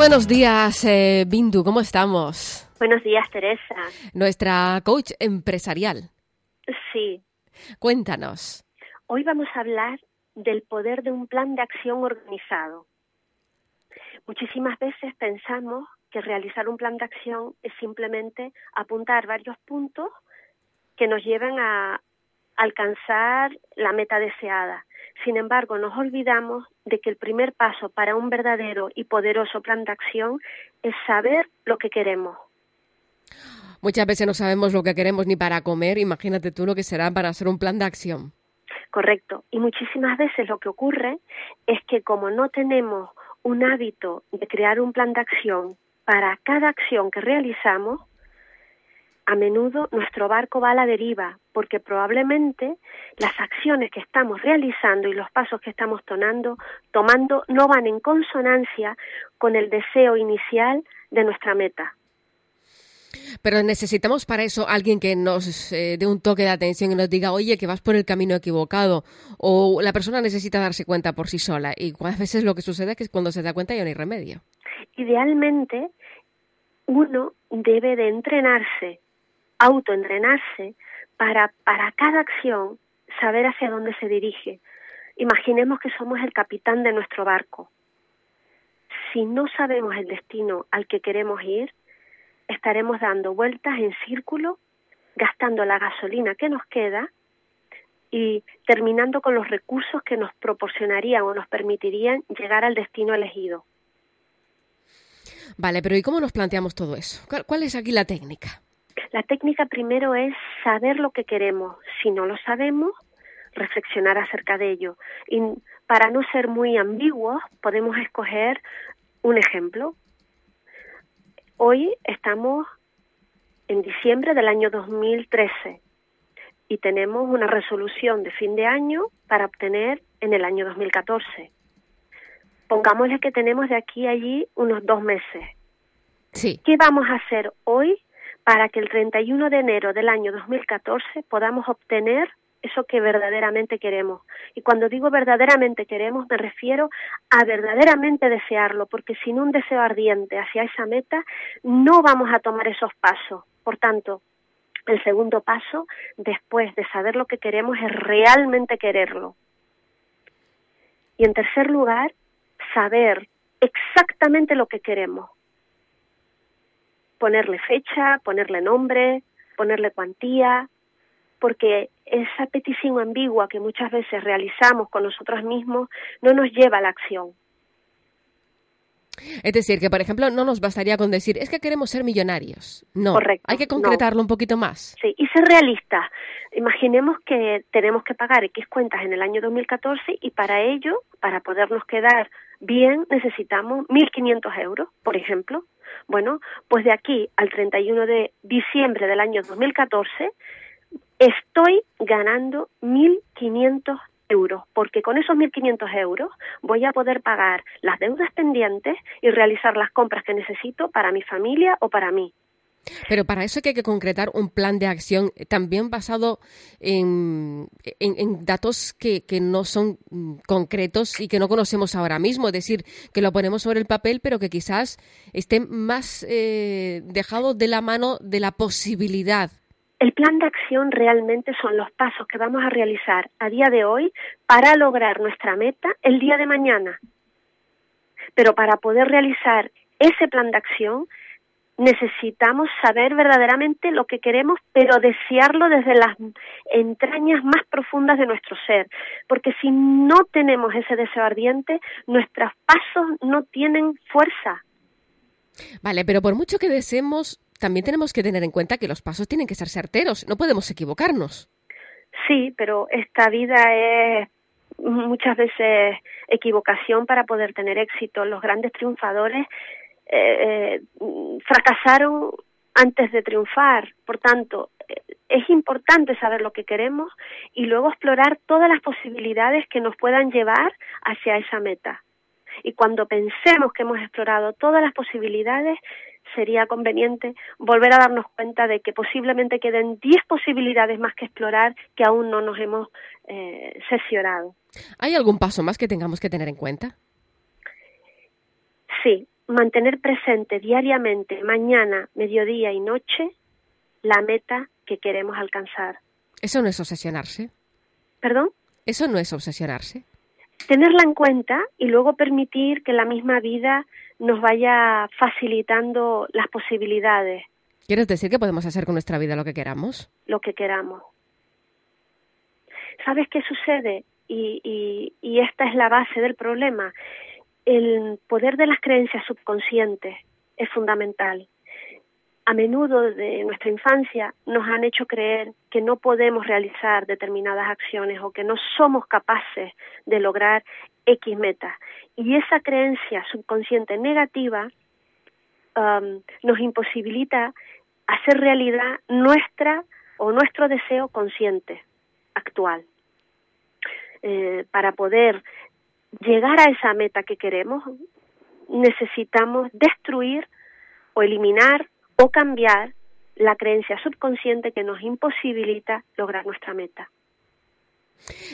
Buenos días, eh, Bindu, ¿cómo estamos? Buenos días, Teresa. Nuestra coach empresarial. Sí. Cuéntanos. Hoy vamos a hablar del poder de un plan de acción organizado. Muchísimas veces pensamos que realizar un plan de acción es simplemente apuntar varios puntos que nos lleven a alcanzar la meta deseada. Sin embargo, nos olvidamos de que el primer paso para un verdadero y poderoso plan de acción es saber lo que queremos. Muchas veces no sabemos lo que queremos ni para comer, imagínate tú lo que será para hacer un plan de acción. Correcto. Y muchísimas veces lo que ocurre es que como no tenemos un hábito de crear un plan de acción para cada acción que realizamos, a menudo nuestro barco va a la deriva, porque probablemente las acciones que estamos realizando y los pasos que estamos tomando, tomando no van en consonancia con el deseo inicial de nuestra meta. Pero necesitamos para eso alguien que nos eh, dé un toque de atención y nos diga, oye, que vas por el camino equivocado. O la persona necesita darse cuenta por sí sola. Y a veces lo que sucede es que cuando se da cuenta ya no hay remedio. Idealmente, uno debe de entrenarse autoentrenarse para, para cada acción saber hacia dónde se dirige. Imaginemos que somos el capitán de nuestro barco. Si no sabemos el destino al que queremos ir, estaremos dando vueltas en círculo, gastando la gasolina que nos queda y terminando con los recursos que nos proporcionarían o nos permitirían llegar al destino elegido. Vale, pero ¿y cómo nos planteamos todo eso? ¿Cuál es aquí la técnica? La técnica primero es saber lo que queremos. Si no lo sabemos, reflexionar acerca de ello. Y para no ser muy ambiguos, podemos escoger un ejemplo. Hoy estamos en diciembre del año 2013 y tenemos una resolución de fin de año para obtener en el año 2014. Pongámosle que tenemos de aquí a allí unos dos meses. Sí. ¿Qué vamos a hacer hoy para que el 31 de enero del año 2014 podamos obtener eso que verdaderamente queremos. Y cuando digo verdaderamente queremos, me refiero a verdaderamente desearlo, porque sin un deseo ardiente hacia esa meta, no vamos a tomar esos pasos. Por tanto, el segundo paso, después de saber lo que queremos, es realmente quererlo. Y en tercer lugar, saber exactamente lo que queremos ponerle fecha, ponerle nombre, ponerle cuantía, porque esa petición ambigua que muchas veces realizamos con nosotros mismos no nos lleva a la acción. Es decir, que por ejemplo no nos bastaría con decir, es que queremos ser millonarios. No, Correcto, hay que concretarlo un poquito más. Sí, y ser realista. Imaginemos que tenemos que pagar X cuentas en el año 2014 y para ello, para podernos quedar bien, necesitamos 1.500 euros, por ejemplo. Bueno, pues de aquí al 31 de diciembre del año 2014 estoy ganando 1.500 euros, porque con esos 1.500 euros voy a poder pagar las deudas pendientes y realizar las compras que necesito para mi familia o para mí. Pero para eso hay que concretar un plan de acción también basado en, datos que, no son mm, concretos y que no conocemos ahora mismo. Es decir, que lo ponemos sobre el papel, pero que quizás esté más eh, dejado de la mano de la posibilidad. El plan de acción realmente son los pasos que vamos a realizar a día de hoy para lograr nuestra meta el día de mañana. Pero para poder realizar ese plan de acción necesitamos saber verdaderamente lo que queremos, pero desearlo desde las entrañas más profundas de nuestro ser, porque si no tenemos ese deseo ardiente, nuestros pasos no tienen fuerza. Vale, pero por mucho que deseemos, también tenemos que tener en cuenta que los pasos tienen que ser certeros, no podemos equivocarnos. Sí, pero esta vida es muchas veces equivocación para poder tener éxito. Los grandes triunfadores eh, fracasaron antes de triunfar. Por tanto, es importante saber lo que queremos y luego explorar todas las posibilidades que nos puedan llevar hacia esa meta. Y cuando pensemos que hemos explorado todas las posibilidades, sería conveniente volver a darnos cuenta de que posiblemente queden 10 posibilidades más que explorar que aún no nos hemos eh, ¿Hay algún paso más que tengamos que tener en cuenta? Sí, mantener presente diariamente, mañana, mediodía y noche, la meta que queremos alcanzar. ¿Eso no es obsesionarse? ¿Perdón? ¿Eso no es obsesionarse? Tenerla en cuenta y luego permitir que la misma vida nos vaya facilitando las posibilidades. ¿Quieres decir que podemos hacer con nuestra vida lo que queramos? Lo que queramos. ¿Sabes qué sucede? Y, y esta es la base del problema. El poder de las creencias subconscientes es fundamental a menudo de nuestra infancia nos han hecho creer que no podemos realizar determinadas acciones o que no somos capaces de lograr X metas. Y esa creencia subconsciente negativa um, nos imposibilita hacer realidad nuestra o nuestro deseo consciente actual. Eh, para poder llegar a esa meta que queremos, necesitamos destruir o eliminar o cambiar la creencia subconsciente que nos imposibilita lograr nuestra meta.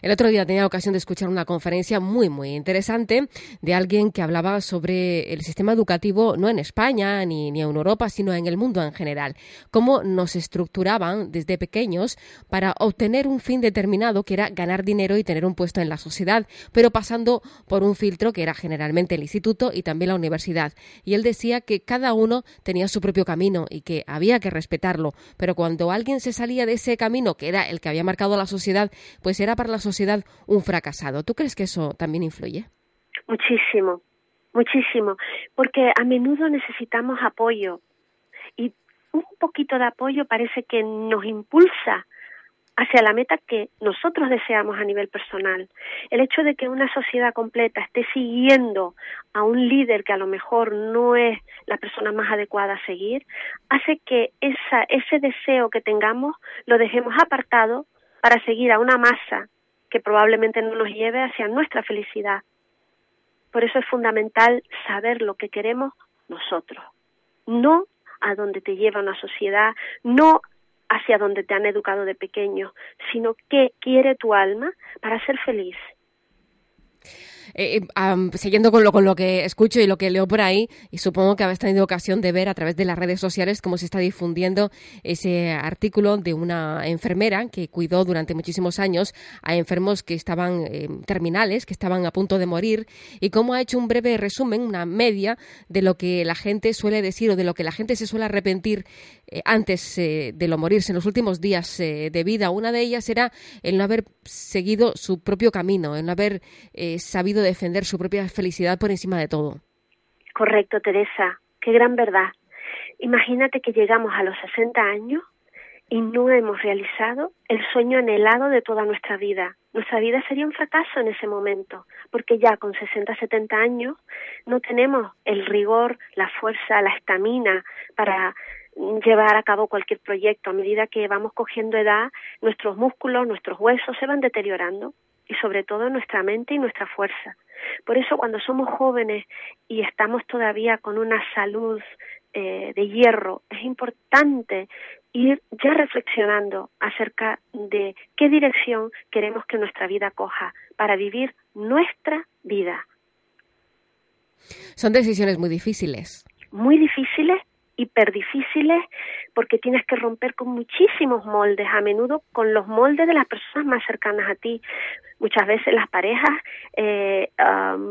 El otro día tenía ocasión de escuchar una conferencia muy, muy interesante de alguien que hablaba sobre el sistema educativo no en España ni, ni, en Europa, sino en el mundo en general. Cómo nos estructuraban desde pequeños para obtener un fin determinado que era ganar dinero y tener un puesto en la sociedad, pero pasando por un filtro que era generalmente el instituto y también la universidad. Y él decía que cada uno tenía su propio camino y que había que respetarlo, pero cuando alguien se salía de ese camino, que era el que había marcado la sociedad, pues era para la sociedad un fracasado. ¿Tú crees que eso también influye? Muchísimo, muchísimo, porque a menudo necesitamos apoyo y un poquito de apoyo parece que nos impulsa hacia la meta que nosotros deseamos a nivel personal. El hecho de que una sociedad completa esté siguiendo a un líder que a lo mejor no es la persona más adecuada a seguir, hace que esa, ese deseo que tengamos lo dejemos apartado para seguir a una masa que probablemente no nos lleve hacia nuestra felicidad. Por eso es fundamental saber lo que queremos nosotros, no a donde te lleva una sociedad, no hacia donde te han educado de pequeño, sino qué quiere tu alma para ser feliz. Eh, eh, siguiendo con lo, con lo que escucho y lo que leo por ahí, y supongo que habéis tenido ocasión de ver a través de las redes sociales cómo se está difundiendo ese artículo de una enfermera que cuidó durante muchísimos años a enfermos que estaban eh, terminales, que estaban a punto de morir, y cómo ha hecho un breve resumen, una media de lo que la gente suele decir o de lo que la gente se suele arrepentir antes de lo morirse en los últimos días de vida. Una de ellas era el no haber seguido su propio camino, el no haber defender su propia felicidad por encima de todo. Correcto, Teresa. Qué gran verdad. Imagínate que llegamos a los 60 años y no hemos realizado el sueño anhelado de toda nuestra vida. Nuestra vida sería un fracaso en ese momento, porque ya con 60, 70 años no tenemos el rigor, la fuerza, la estamina para llevar a cabo cualquier proyecto. A medida que vamos cogiendo edad, nuestros músculos, nuestros huesos se van deteriorando y sobre todo nuestra mente y nuestra fuerza. Por eso cuando somos jóvenes y estamos todavía con una salud eh, de hierro, es importante ir ya reflexionando acerca de qué dirección queremos que nuestra vida coja para vivir nuestra vida. Son decisiones muy difíciles. Muy difíciles hiper difíciles porque tienes que romper con muchísimos moldes, a menudo con los moldes de las personas más cercanas a ti. Muchas veces las parejas, eh,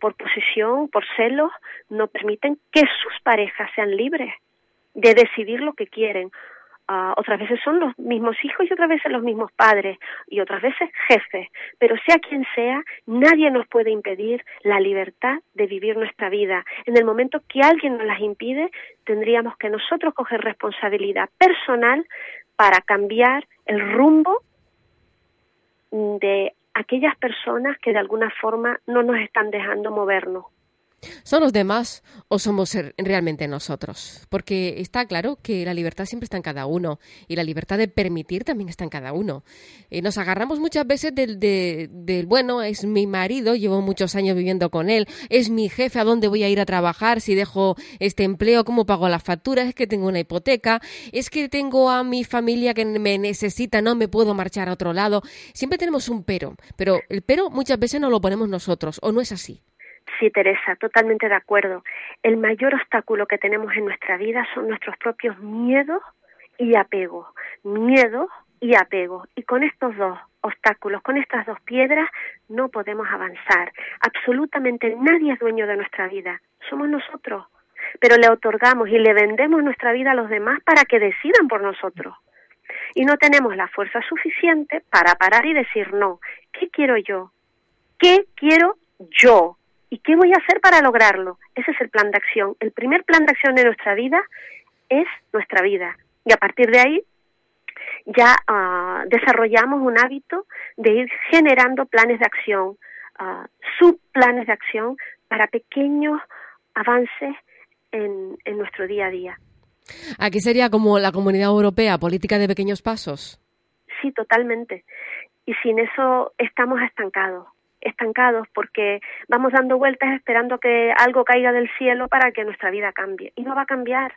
por posición, por celos, no permiten que sus parejas sean libres de decidir lo que quieren Ah, otras veces son los mismos hijos y otras veces los mismos padres y otras veces jefes. Pero sea quien sea, nadie nos puede impedir la libertad de vivir nuestra vida. En el momento que alguien nos las impide, tendríamos que nosotros coger responsabilidad personal para cambiar el rumbo de aquellas personas que de alguna forma no nos están dejando movernos. ¿Son los demás o somos realmente nosotros? Porque está claro que la libertad siempre está en cada uno y la libertad de permitir también está en cada uno. Eh, nos agarramos muchas veces del, del, bueno, es mi marido, llevo muchos años viviendo con él, es mi jefe, ¿a dónde voy a ir a trabajar? Si dejo este empleo, ¿cómo pago las facturas? Es que tengo una hipoteca, es que tengo a mi familia que me necesita, no me puedo marchar a otro lado. Siempre tenemos un pero, pero el pero muchas veces no lo ponemos nosotros, ¿o no es así? Sí, Teresa, totalmente de acuerdo. El mayor obstáculo que tenemos en nuestra vida son nuestros propios miedos y apegos. Miedos y apego. Y con estos dos obstáculos, con estas dos piedras, no podemos avanzar. Absolutamente nadie es dueño de nuestra vida. Somos nosotros. Pero le otorgamos y le vendemos nuestra vida a los demás para que decidan por nosotros. Y no tenemos la fuerza suficiente para parar y decir no. ¿Qué quiero yo? ¿Qué quiero yo? ¿Y qué voy a hacer para lograrlo? Ese es el plan de acción. El primer plan de acción de nuestra vida es nuestra vida. Y a partir de ahí ya uh, desarrollamos un hábito de ir generando planes de acción, uh, subplanes de acción para pequeños avances en, en nuestro día a día. ¿Aquí sería como la Comunidad Europea, política de pequeños pasos? Sí, totalmente. Y sin eso estamos estancados estancados porque vamos dando vueltas esperando que algo caiga del cielo para que nuestra vida cambie. Y no va a cambiar.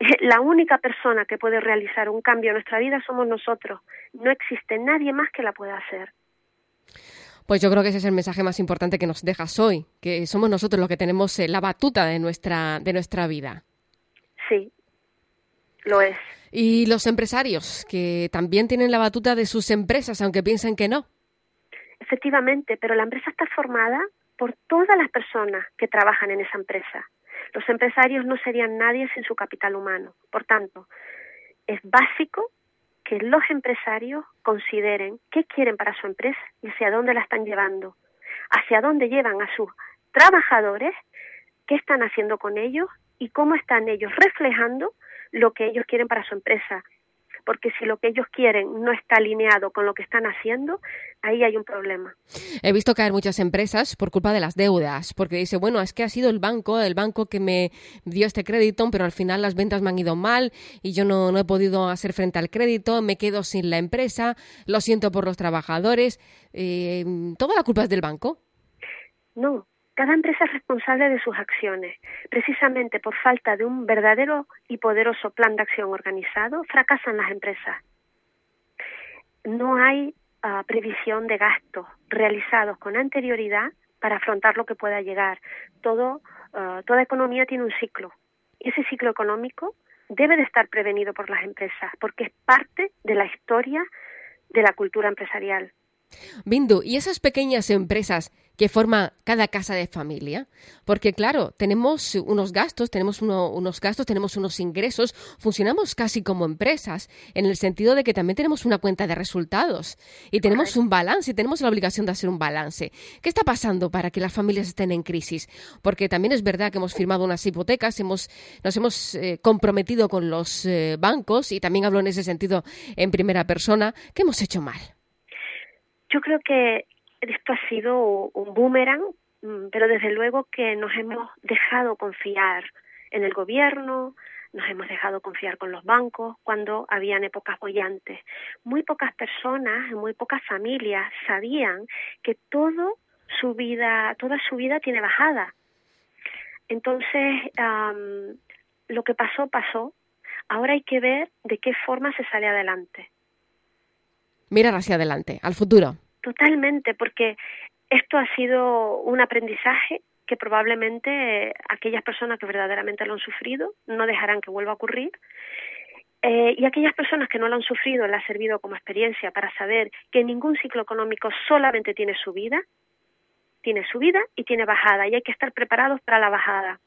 La única persona que puede realizar un cambio en nuestra vida somos nosotros. No existe nadie más que la pueda hacer. Pues yo creo que ese es el mensaje más importante que nos dejas hoy, que somos nosotros los que tenemos eh, la batuta de nuestra, de nuestra vida. Sí, lo es. Y los empresarios, que también tienen la batuta de sus empresas, aunque piensen que no. Efectivamente, pero la empresa está formada por todas las personas que trabajan en esa empresa. Los empresarios no serían nadie sin su capital humano. Por tanto, es básico que los empresarios consideren qué quieren para su empresa y hacia dónde la están llevando, hacia dónde llevan a sus trabajadores, qué están haciendo con ellos y cómo están ellos reflejando lo que ellos quieren para su empresa porque si lo que ellos quieren no está alineado con lo que están haciendo, ahí hay un problema. He visto caer muchas empresas por culpa de las deudas, porque dice, bueno, es que ha sido el banco, el banco que me dio este crédito, pero al final las ventas me han ido mal y yo no, no he podido hacer frente al crédito, me quedo sin la empresa, lo siento por los trabajadores. Eh, ¿Toda la culpa es del banco? No, cada empresa es responsable de sus acciones. Precisamente por falta de un verdadero y poderoso plan de acción organizado, fracasan las empresas. No hay ah, previsión de gastos realizados con anterioridad para afrontar lo que pueda llegar. Ah, toda economía tiene un ciclo. Ese ciclo económico debe de estar prevenido por las empresas, porque es parte de la historia de la cultura empresarial. Bindu, ¿y esas pequeñas empresas que forma cada casa de familia? Porque claro, tenemos unos gastos, tenemos unos gastos, tenemos unos ingresos, funcionamos casi como empresas, en el sentido de que también tenemos una cuenta de resultados y tenemos un balance, tenemos la obligación de hacer un balance. ¿Qué está pasando para que las familias estén en crisis? Porque también es verdad que hemos firmado unas hipotecas, hemos, nos hemos eh, comprometido con los eh, bancos y también hablo en ese sentido en primera persona. ¿Qué hemos hecho mal? Yo creo que esto ha sido un boomerang, mm, pero desde luego que nos hemos dejado confiar en el gobierno, nos hemos dejado confiar con los bancos cuando habían épocas bollantes. Muy pocas personas, muy pocas familias sabían que todo su vida, toda su vida tiene bajada. Entonces, lo que pasó, pasó. Ahora hay que ver de qué forma se sale adelante mirar hacia adelante, al futuro. Totalmente, porque esto ha sido un aprendizaje que probablemente aquellas personas que verdaderamente lo han sufrido no dejarán que vuelva a ocurrir. Eh, y aquellas personas que no lo han sufrido le ha servido como experiencia para saber que ningún ciclo económico solamente tiene subida, tiene subida y tiene bajada, y hay que estar preparados para la bajada.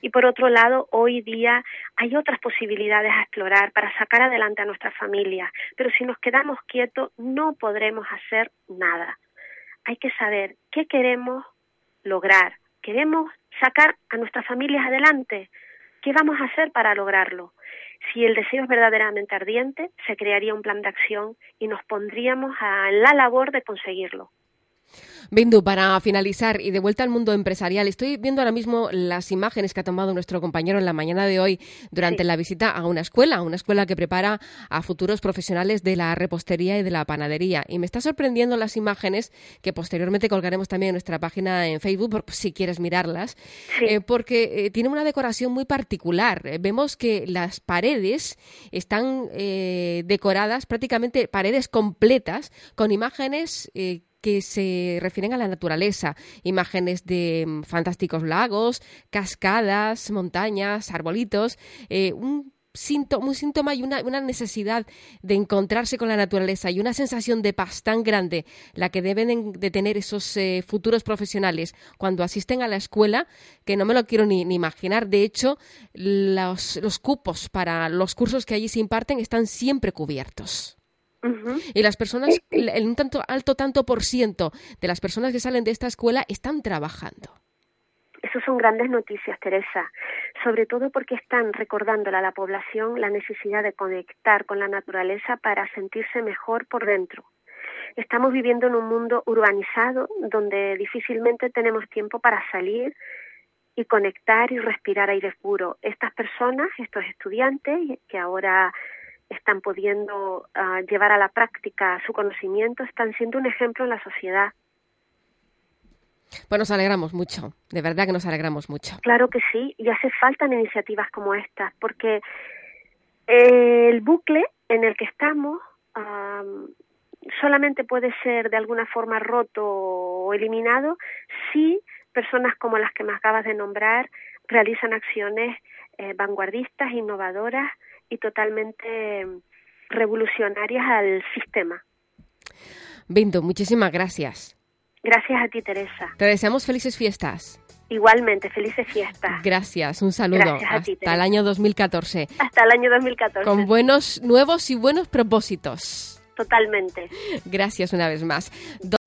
Y por otro lado, hoy día hay otras posibilidades a explorar para sacar adelante a nuestra familia, pero si nos quedamos quietos no podremos hacer nada. Hay que saber qué queremos lograr. ¿Queremos sacar a nuestras familias adelante? ¿Qué vamos a hacer para lograrlo? Si el deseo es verdaderamente ardiente, se crearía un plan de acción y nos pondríamos a la labor de conseguirlo. Bindu, para finalizar y de vuelta al mundo empresarial, estoy viendo ahora mismo las imágenes que ha tomado nuestro compañero en la mañana de hoy durante la visita a una escuela, una escuela que prepara a futuros profesionales de la repostería y de la panadería. Y me está sorprendiendo las imágenes que posteriormente colgaremos también en nuestra página en Facebook, si quieres mirarlas, eh, porque eh, tiene una decoración muy particular. Eh, vemos que las paredes están decoradas, prácticamente paredes completas, con imágenes que se refieren a la naturaleza, imágenes de mm, fantásticos lagos, cascadas, montañas, arbolitos, eh, un síntoma, un síntoma y una, necesidad de encontrarse con la naturaleza y una sensación de paz tan grande la que deben de tener esos eh, futuros profesionales cuando asisten a la escuela que no me lo quiero ni, imaginar. De hecho, los, los cupos para los cursos que allí se imparten están siempre cubiertos. Y las personas, el, un tanto, alto tanto por ciento de las personas que salen de esta escuela están trabajando. Eso son grandes noticias, Teresa, sobre todo porque están recordándole a la población la necesidad de conectar con la naturaleza para sentirse mejor por dentro. Estamos viviendo en un mundo urbanizado donde difícilmente tenemos tiempo para salir y conectar y respirar aire puro. Estas personas, estos estudiantes que ahora están pudiendo ah, llevar a la práctica su conocimiento, están siendo un ejemplo en la sociedad. Pues nos alegramos mucho, de verdad que nos alegramos mucho. Claro que sí, y hace falta iniciativas como estas, porque el bucle en el que estamos solamente puede ser de alguna forma roto o eliminado si personas como las que me acabas de nombrar realizan acciones eh, vanguardistas, innovadoras, y totalmente revolucionarias al sistema. Binto, muchísimas gracias. Gracias a ti, Teresa. Te deseamos felices fiestas. Igualmente, felices fiestas. Gracias, un saludo. Hasta el año 2014. Hasta el año 2014. Con buenos, nuevos y buenos propósitos. Totalmente. Gracias una vez más.